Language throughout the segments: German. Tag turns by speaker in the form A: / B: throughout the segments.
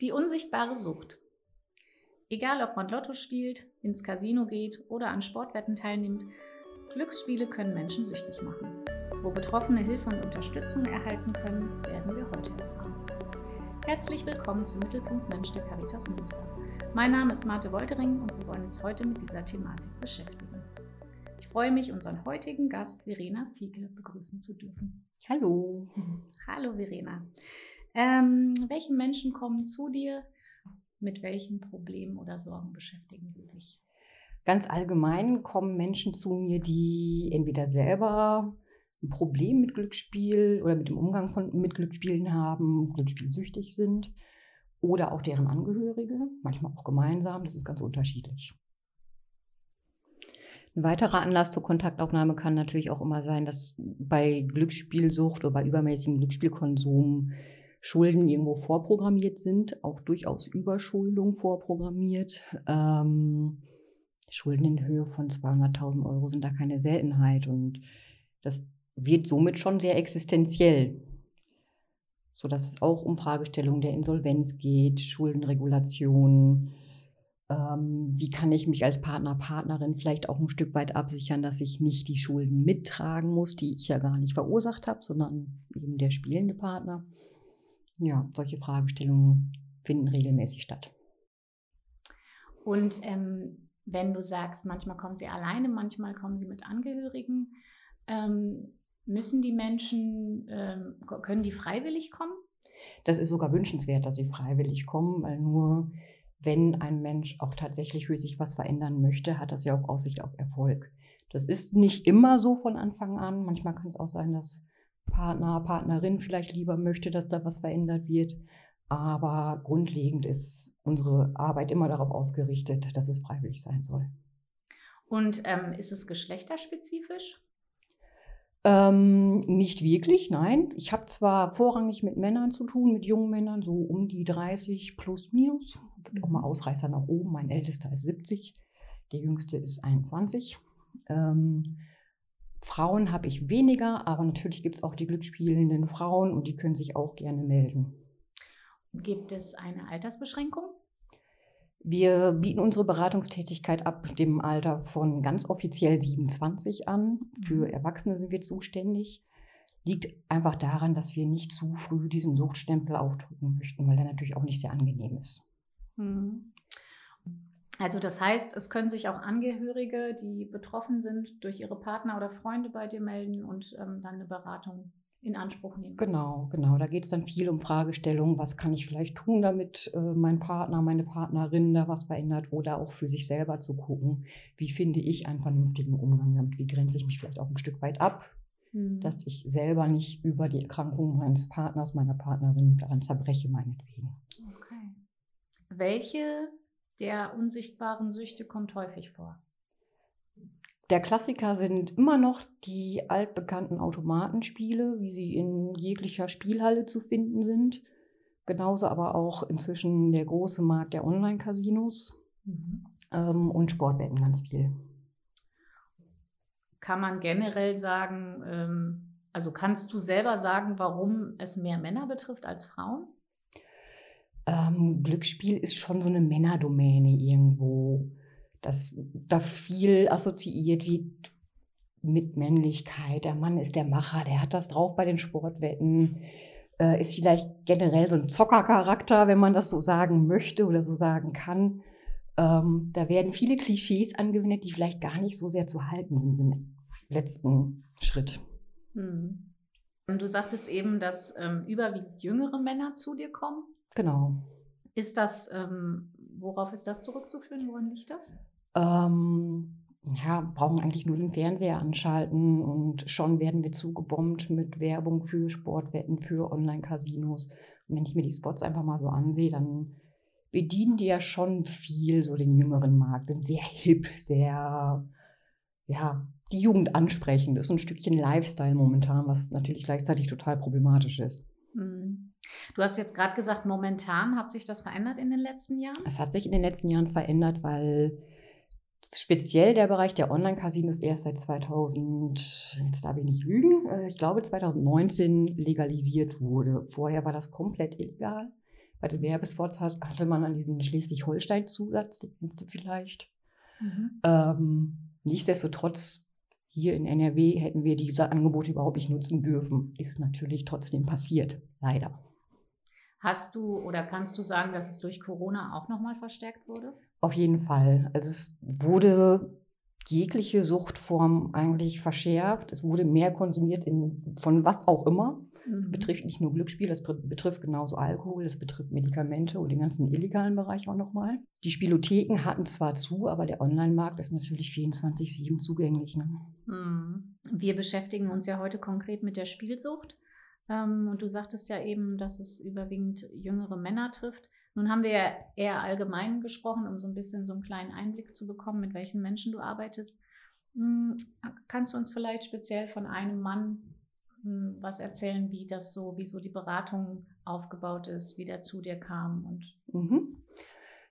A: Die unsichtbare Sucht. Egal, ob man Lotto spielt, ins Casino geht oder an Sportwetten teilnimmt, Glücksspiele können Menschen süchtig machen. Wo Betroffene Hilfe und Unterstützung erhalten können, werden wir heute erfahren. Herzlich willkommen zum Mittelpunkt Mensch der Caritas Münster. Mein Name ist Marte Woltering und wir wollen uns heute mit dieser Thematik beschäftigen. Ich freue mich, unseren heutigen Gast Verena Fieke begrüßen zu dürfen.
B: Hallo.
A: Hallo Verena. Ähm, welche Menschen kommen zu dir? Mit welchen Problemen oder Sorgen beschäftigen sie sich?
B: Ganz allgemein kommen Menschen zu mir, die entweder selber ein Problem mit Glücksspiel oder mit dem Umgang von, mit Glücksspielen haben, glücksspielsüchtig sind oder auch deren Angehörige, manchmal auch gemeinsam, das ist ganz unterschiedlich. Ein weiterer Anlass zur Kontaktaufnahme kann natürlich auch immer sein, dass bei Glücksspielsucht oder bei übermäßigem Glücksspielkonsum Schulden irgendwo vorprogrammiert sind, auch durchaus Überschuldung vorprogrammiert. Ähm, Schulden in Höhe von 200.000 Euro sind da keine Seltenheit und das wird somit schon sehr existenziell, sodass es auch um Fragestellungen der Insolvenz geht, Schuldenregulation. Ähm, wie kann ich mich als Partner, Partnerin vielleicht auch ein Stück weit absichern, dass ich nicht die Schulden mittragen muss, die ich ja gar nicht verursacht habe, sondern eben der spielende Partner. Ja, solche Fragestellungen finden regelmäßig statt.
A: Und ähm, wenn du sagst, manchmal kommen sie alleine, manchmal kommen sie mit Angehörigen, ähm, müssen die Menschen, ähm, können die freiwillig kommen?
B: Das ist sogar wünschenswert, dass sie freiwillig kommen, weil nur wenn ein Mensch auch tatsächlich für sich was verändern möchte, hat das ja auch Aussicht auf Erfolg. Das ist nicht immer so von Anfang an. Manchmal kann es auch sein, dass Partner, Partnerin vielleicht lieber möchte, dass da was verändert wird. Aber grundlegend ist unsere Arbeit immer darauf ausgerichtet, dass es freiwillig sein soll.
A: Und ähm, ist es geschlechterspezifisch?
B: Ähm, nicht wirklich, nein. Ich habe zwar vorrangig mit Männern zu tun, mit jungen Männern, so um die 30 plus minus. Es gibt auch mal mhm. Ausreißer nach oben. Mein ältester ist 70, der jüngste ist 21. Ähm, Frauen habe ich weniger, aber natürlich gibt es auch die glücksspielenden Frauen und die können sich auch gerne melden.
A: Gibt es eine Altersbeschränkung?
B: Wir bieten unsere Beratungstätigkeit ab dem Alter von ganz offiziell 27 an. Für mhm. Erwachsene sind wir zuständig. Liegt einfach daran, dass wir nicht zu früh diesen Suchtstempel aufdrücken möchten, weil der natürlich auch nicht sehr angenehm ist.
A: Mhm. Also das heißt, es können sich auch Angehörige, die betroffen sind, durch ihre Partner oder Freunde bei dir melden und ähm, dann eine Beratung in Anspruch nehmen.
B: Genau, genau. Da geht es dann viel um Fragestellungen, was kann ich vielleicht tun, damit äh, mein Partner, meine Partnerin da was verändert oder auch für sich selber zu gucken, wie finde ich einen vernünftigen Umgang damit, wie grenze ich mich vielleicht auch ein Stück weit ab, mhm. dass ich selber nicht über die Erkrankung meines Partners, meiner Partnerin daran zerbreche, meinetwegen.
A: Okay. Welche der unsichtbaren Süchte kommt häufig vor?
B: Der Klassiker sind immer noch die altbekannten Automatenspiele, wie sie in jeglicher Spielhalle zu finden sind. Genauso aber auch inzwischen der große Markt der Online-Casinos mhm. ähm, und Sportwetten ganz viel.
A: Kann man generell sagen, ähm, also kannst du selber sagen, warum es mehr Männer betrifft als Frauen?
B: Ähm, Glücksspiel ist schon so eine Männerdomäne irgendwo, dass da viel assoziiert wird mit Männlichkeit. Der Mann ist der Macher, der hat das drauf bei den Sportwetten, äh, ist vielleicht generell so ein Zockercharakter, wenn man das so sagen möchte oder so sagen kann. Ähm, da werden viele Klischees angewendet, die vielleicht gar nicht so sehr zu halten sind im letzten Schritt.
A: Hm. Und du sagtest eben, dass ähm, überwiegend jüngere Männer zu dir kommen.
B: Genau.
A: Ist das, ähm, worauf ist das zurückzuführen? Woran liegt das?
B: Ähm, ja, brauchen eigentlich nur den Fernseher anschalten und schon werden wir zugebombt mit Werbung für Sportwetten, für Online-Casinos. Und wenn ich mir die Spots einfach mal so ansehe, dann bedienen die ja schon viel so den jüngeren Markt, sind sehr hip, sehr, ja, die Jugend ansprechen. Das ist ein Stückchen Lifestyle momentan, was natürlich gleichzeitig total problematisch ist.
A: Mhm. Du hast jetzt gerade gesagt, momentan hat sich das verändert in den letzten Jahren?
B: Es hat sich in den letzten Jahren verändert, weil speziell der Bereich der Online-Casinos erst seit 2000, jetzt darf ich nicht lügen, äh, ich glaube 2019 legalisiert wurde. Vorher war das komplett illegal. Bei den Werbespots hat, hatte man an diesen Schleswig-Holstein-Zusatz, den kennst du vielleicht. Mhm. Ähm, nichtsdestotrotz, hier in NRW hätten wir diese Angebote überhaupt nicht nutzen dürfen. Ist natürlich trotzdem passiert, leider.
A: Hast du oder kannst du sagen, dass es durch Corona auch nochmal verstärkt wurde?
B: Auf jeden Fall. Also es wurde jegliche Suchtform eigentlich verschärft. Es wurde mehr konsumiert in, von was auch immer. Das mhm. betrifft nicht nur Glücksspiel, das betrifft genauso Alkohol, das betrifft Medikamente und den ganzen illegalen Bereich auch nochmal. Die Spielotheken hatten zwar zu, aber der Online-Markt ist natürlich 24-7 zugänglich. Ne?
A: Mhm. Wir beschäftigen uns ja heute konkret mit der Spielsucht. Ähm, und du sagtest ja eben, dass es überwiegend jüngere Männer trifft. Nun haben wir ja eher allgemein gesprochen, um so ein bisschen so einen kleinen Einblick zu bekommen, mit welchen Menschen du arbeitest. Hm, kannst du uns vielleicht speziell von einem Mann hm, was erzählen, wie das so, wie so die Beratung aufgebaut ist, wie der zu dir kam und
B: mhm.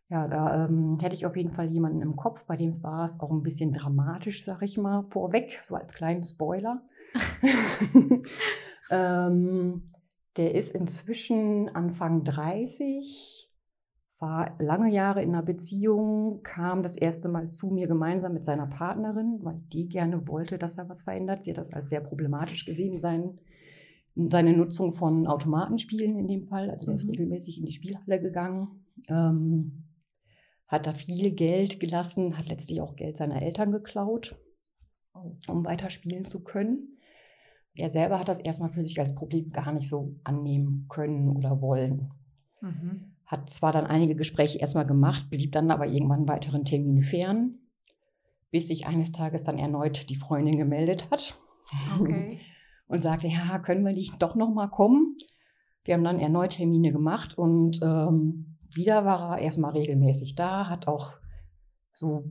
B: Ja, da ähm, hätte ich auf jeden Fall jemanden im Kopf, bei dem war es auch ein bisschen dramatisch, sag ich mal, vorweg, so als kleinen Spoiler. ähm, der ist inzwischen Anfang 30, war lange Jahre in einer Beziehung, kam das erste Mal zu mir gemeinsam mit seiner Partnerin, weil die gerne wollte, dass er was verändert. Sie hat das als sehr problematisch gesehen, sein, seine Nutzung von Automatenspielen in dem Fall. Also er ist mhm. regelmäßig in die Spielhalle gegangen, ähm, hat da viel Geld gelassen, hat letztlich auch Geld seiner Eltern geklaut, um weiter spielen zu können. Er selber hat das erstmal für sich als Problem gar nicht so annehmen können oder wollen. Mhm hat zwar dann einige Gespräche erstmal gemacht, blieb dann aber irgendwann weiteren Termine fern, bis sich eines Tages dann erneut die Freundin gemeldet hat okay. und sagte, ja, können wir nicht doch noch mal kommen? Wir haben dann erneut Termine gemacht und ähm, wieder war er erstmal regelmäßig da, hat auch so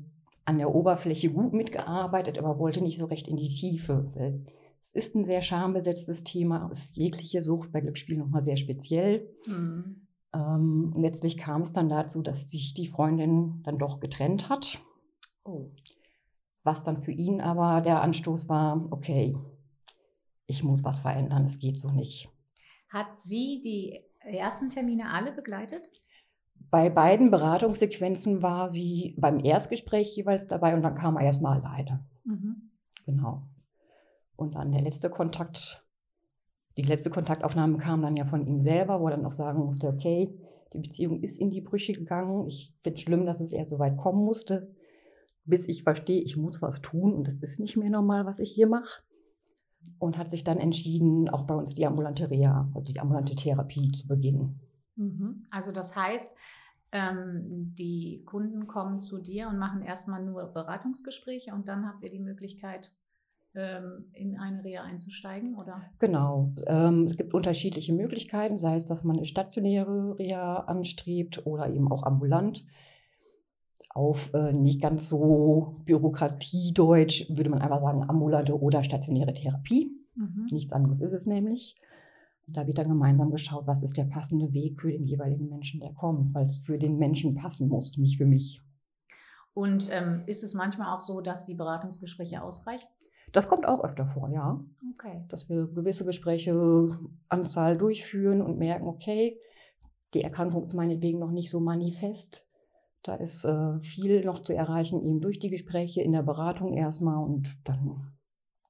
B: an der Oberfläche gut mitgearbeitet, aber wollte nicht so recht in die Tiefe. Es ist ein sehr schambesetztes Thema, ist jegliche Sucht bei Glücksspiel nochmal sehr speziell. Mhm. Ähm, letztlich kam es dann dazu, dass sich die Freundin dann doch getrennt hat. Oh. Was dann für ihn aber der Anstoß war, okay, ich muss was verändern, es geht so nicht.
A: Hat sie die ersten Termine alle begleitet?
B: Bei beiden Beratungssequenzen war sie beim Erstgespräch jeweils dabei und dann kam er erstmal alleine. Mhm. Genau. Und dann der letzte Kontakt die letzte Kontaktaufnahme kam dann ja von ihm selber, wo er dann auch sagen musste, okay, die Beziehung ist in die Brüche gegangen. Ich finde es schlimm, dass es eher so weit kommen musste, bis ich verstehe, ich muss was tun und es ist nicht mehr normal, was ich hier mache. Und hat sich dann entschieden, auch bei uns die ambulante Reha, also die ambulante Therapie zu beginnen.
A: Mhm. Also das heißt, ähm, die Kunden kommen zu dir und machen erstmal nur Beratungsgespräche und dann habt ihr die Möglichkeit, ähm, in eine Reha einzusteigen, oder?
B: Genau. Ähm, es gibt unterschiedliche Möglichkeiten, sei es, dass man eine stationäre Reha anstrebt oder eben auch ambulant. Auf äh, nicht ganz so Bürokratiedeutsch würde man einfach sagen ambulante oder stationäre Therapie. Mhm. Nichts anderes ist es nämlich. Da wird dann gemeinsam geschaut, was ist der passende Weg für den jeweiligen Menschen, der kommt, weil es für den Menschen passen muss, nicht für mich.
A: Und ähm, ist es manchmal auch so, dass die Beratungsgespräche ausreichen?
B: Das kommt auch öfter vor, ja. Okay. Dass wir gewisse Gespräche Anzahl durchführen und merken, okay, die Erkrankung ist meinetwegen noch nicht so manifest. Da ist äh, viel noch zu erreichen, eben durch die Gespräche in der Beratung erstmal und dann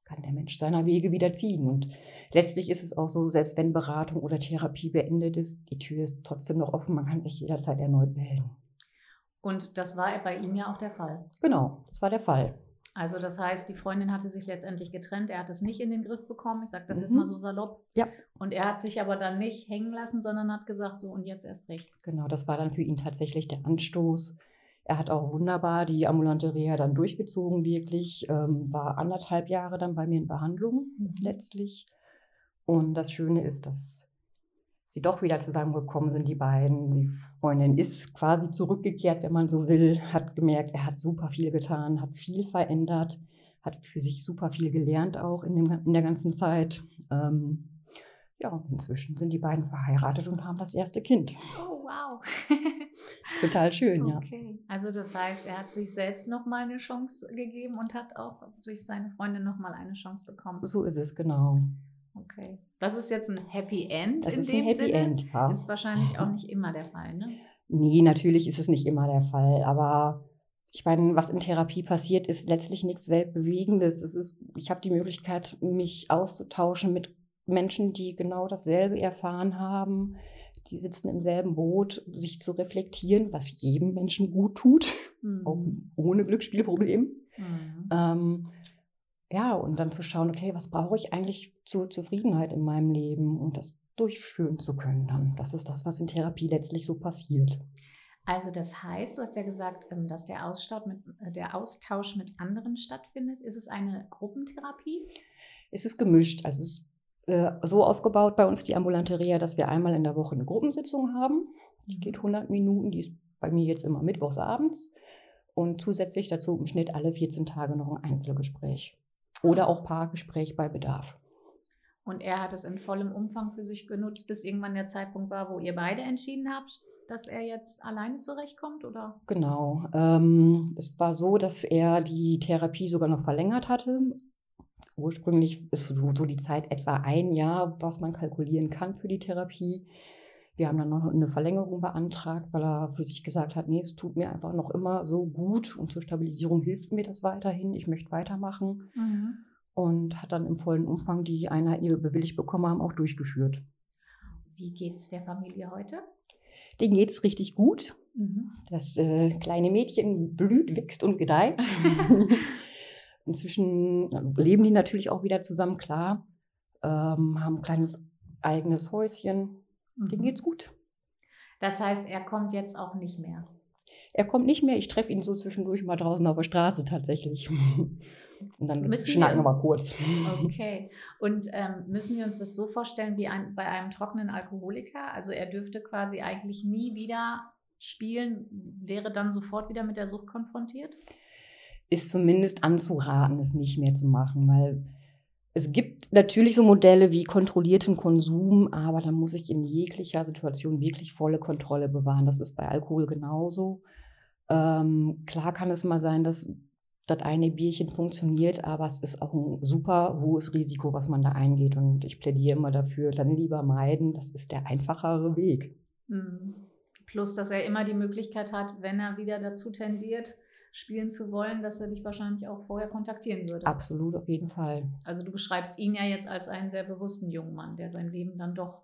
B: kann der Mensch seiner Wege wieder ziehen. Und letztlich ist es auch so, selbst wenn Beratung oder Therapie beendet ist, die Tür ist trotzdem noch offen, man kann sich jederzeit erneut melden.
A: Und das war bei ihm ja auch der Fall.
B: Genau, das war der Fall.
A: Also das heißt, die Freundin hatte sich letztendlich getrennt. Er hat es nicht in den Griff bekommen. Ich sage das mhm. jetzt mal so salopp. Ja. Und er hat sich aber dann nicht hängen lassen, sondern hat gesagt, so und jetzt erst recht.
B: Genau, das war dann für ihn tatsächlich der Anstoß. Er hat auch wunderbar die ambulante Reha dann durchgezogen, wirklich. Ähm, war anderthalb Jahre dann bei mir in Behandlung mhm. letztlich. Und das Schöne ist, dass sie doch wieder zusammengekommen sind, die beiden. Die Freundin ist quasi zurückgekehrt, wenn man so will, hat gemerkt, er hat super viel getan, hat viel verändert, hat für sich super viel gelernt auch in, dem, in der ganzen Zeit. Ähm, ja, inzwischen sind die beiden verheiratet und haben das erste Kind.
A: Oh, wow.
B: Total schön, okay. ja.
A: Okay. Also das heißt, er hat sich selbst nochmal eine Chance gegeben und hat auch durch seine Freundin nochmal eine Chance bekommen.
B: So ist es, genau.
A: Okay. Das ist jetzt ein Happy End
B: Das
A: in
B: ist
A: dem
B: ein Happy
A: Sinne.
B: End, ja.
A: Ist wahrscheinlich auch nicht immer der Fall, ne?
B: Nee, natürlich ist es nicht immer der Fall, aber ich meine, was in Therapie passiert, ist letztlich nichts Weltbewegendes. Es ist, ich habe die Möglichkeit, mich auszutauschen mit Menschen, die genau dasselbe erfahren haben. Die sitzen im selben Boot, sich zu reflektieren, was jedem Menschen gut tut,
A: Mhm.
B: auch ohne Glücksspielproblem.
A: Mhm.
B: Ähm, ja, und dann zu schauen, okay, was brauche ich eigentlich zur Zufriedenheit in meinem Leben und das durchführen zu können dann. Das ist das, was in Therapie letztlich so passiert.
A: Also das heißt, du hast ja gesagt, ähm, dass der Austausch mit, äh, der Austausch mit anderen stattfindet. Ist es eine Gruppentherapie?
B: Es ist gemischt. Also es äh, so aufgebaut bei uns die ambulante Reha, dass wir einmal in der Woche eine Gruppensitzung haben. Die geht 100 Minuten, die ist bei mir jetzt immer mittwochs abends. Und zusätzlich dazu im Schnitt alle 14 Tage noch ein Einzelgespräch. Oder auch Paargespräch bei Bedarf.
A: Und er hat es in vollem Umfang für sich genutzt, bis irgendwann der Zeitpunkt war, wo ihr beide entschieden habt, dass er jetzt alleine zurechtkommt, oder?
B: Genau. Ähm, es war so, dass er die Therapie sogar noch verlängert hatte. Ursprünglich ist so so die Zeit etwa ein Jahr, was man kalkulieren kann für die Therapie. Wir haben dann noch eine Verlängerung beantragt, weil er für sich gesagt hat, nee, es tut mir einfach noch immer so gut und zur Stabilisierung hilft mir das weiterhin. Ich möchte weitermachen und hat dann im vollen Umfang die Einheiten, die wir bewilligt bekommen haben, auch durchgeführt.
A: Wie geht's der Familie heute?
B: Denen geht's richtig gut.
A: Mhm.
B: Das äh, kleine Mädchen blüht, wächst und gedeiht. Inzwischen leben die natürlich auch wieder zusammen, klar. Ähm, haben ein kleines eigenes Häuschen. Denen geht's gut.
A: Das heißt, er kommt jetzt auch nicht mehr.
B: Er kommt nicht mehr. Ich treffe ihn so zwischendurch mal draußen auf der Straße tatsächlich. Und dann
A: Müssen
B: schnacken
A: wir-
B: wir mal kurz.
A: Okay. Und ähm, müssen wir uns das so vorstellen wie ein, bei einem trockenen Alkoholiker? Also er dürfte quasi eigentlich nie wieder spielen, wäre dann sofort wieder mit der Sucht konfrontiert?
B: Ist zumindest anzuraten, es nicht mehr zu machen, weil es gibt natürlich so Modelle wie kontrollierten Konsum, aber da muss ich in jeglicher Situation wirklich volle Kontrolle bewahren. Das ist bei Alkohol genauso. Ähm, klar kann es mal sein, dass das eine Bierchen funktioniert, aber es ist auch ein super hohes Risiko, was man da eingeht. Und ich plädiere immer dafür, dann lieber meiden. Das ist der einfachere Weg.
A: Mhm. Plus, dass er immer die Möglichkeit hat, wenn er wieder dazu tendiert, spielen zu wollen, dass er dich wahrscheinlich auch vorher kontaktieren würde.
B: Absolut, auf jeden Fall.
A: Also du beschreibst ihn ja jetzt als einen sehr bewussten jungen Mann, der sein Leben dann doch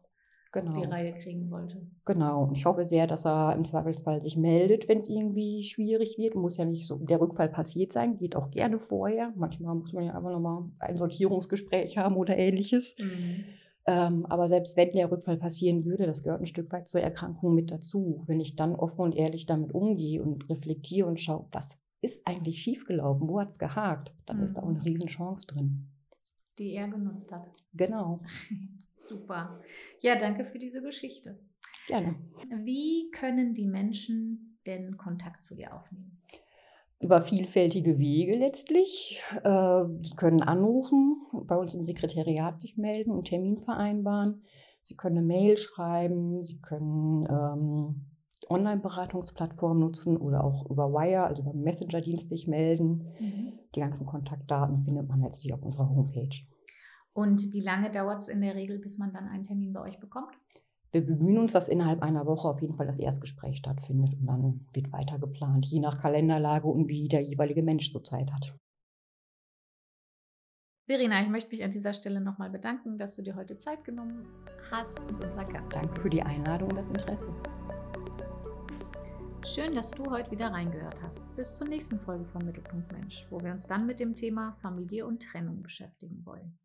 B: Genau.
A: auf die Reihe kriegen wollte.
B: Genau. Und ich hoffe sehr, dass er im Zweifelsfall sich meldet, wenn es irgendwie schwierig wird. Muss ja nicht so der Rückfall passiert sein, geht auch gerne vorher. Manchmal muss man ja einfach nochmal ein Sortierungsgespräch haben oder ähnliches.
A: Mhm.
B: Ähm, aber selbst wenn der Rückfall passieren würde, das gehört ein Stück weit zur Erkrankung mit dazu. Wenn ich dann offen und ehrlich damit umgehe und reflektiere und schaue, was ist eigentlich schiefgelaufen, wo hat es gehakt, dann ist da auch
A: Mhm.
B: eine Riesenchance drin.
A: Die er genutzt hat.
B: Genau.
A: Super. Ja, danke für diese Geschichte.
B: Gerne.
A: Wie können die Menschen denn Kontakt zu dir aufnehmen?
B: Über vielfältige Wege letztlich. Äh, Sie können anrufen, bei uns im Sekretariat sich melden und Termin vereinbaren. Sie können eine Mail schreiben, Sie können ähm, Online-Beratungsplattformen nutzen oder auch über Wire, also über Messenger-Dienst sich melden. Die ganzen Kontaktdaten findet man letztlich auf unserer Homepage.
A: Und wie lange dauert es in der Regel, bis man dann einen Termin bei euch bekommt?
B: Wir bemühen uns, dass innerhalb einer Woche auf jeden Fall das Erstgespräch stattfindet und dann wird weiter geplant, je nach Kalenderlage und wie der jeweilige Mensch so Zeit hat.
A: Verena, ich möchte mich an dieser Stelle nochmal bedanken, dass du dir heute Zeit genommen hast und unser Gast
B: Danke für die Einladung und das Interesse.
A: Schön, dass du heute wieder reingehört hast. Bis zur nächsten Folge von Mittelpunkt Mensch, wo wir uns dann mit dem Thema Familie und Trennung beschäftigen wollen.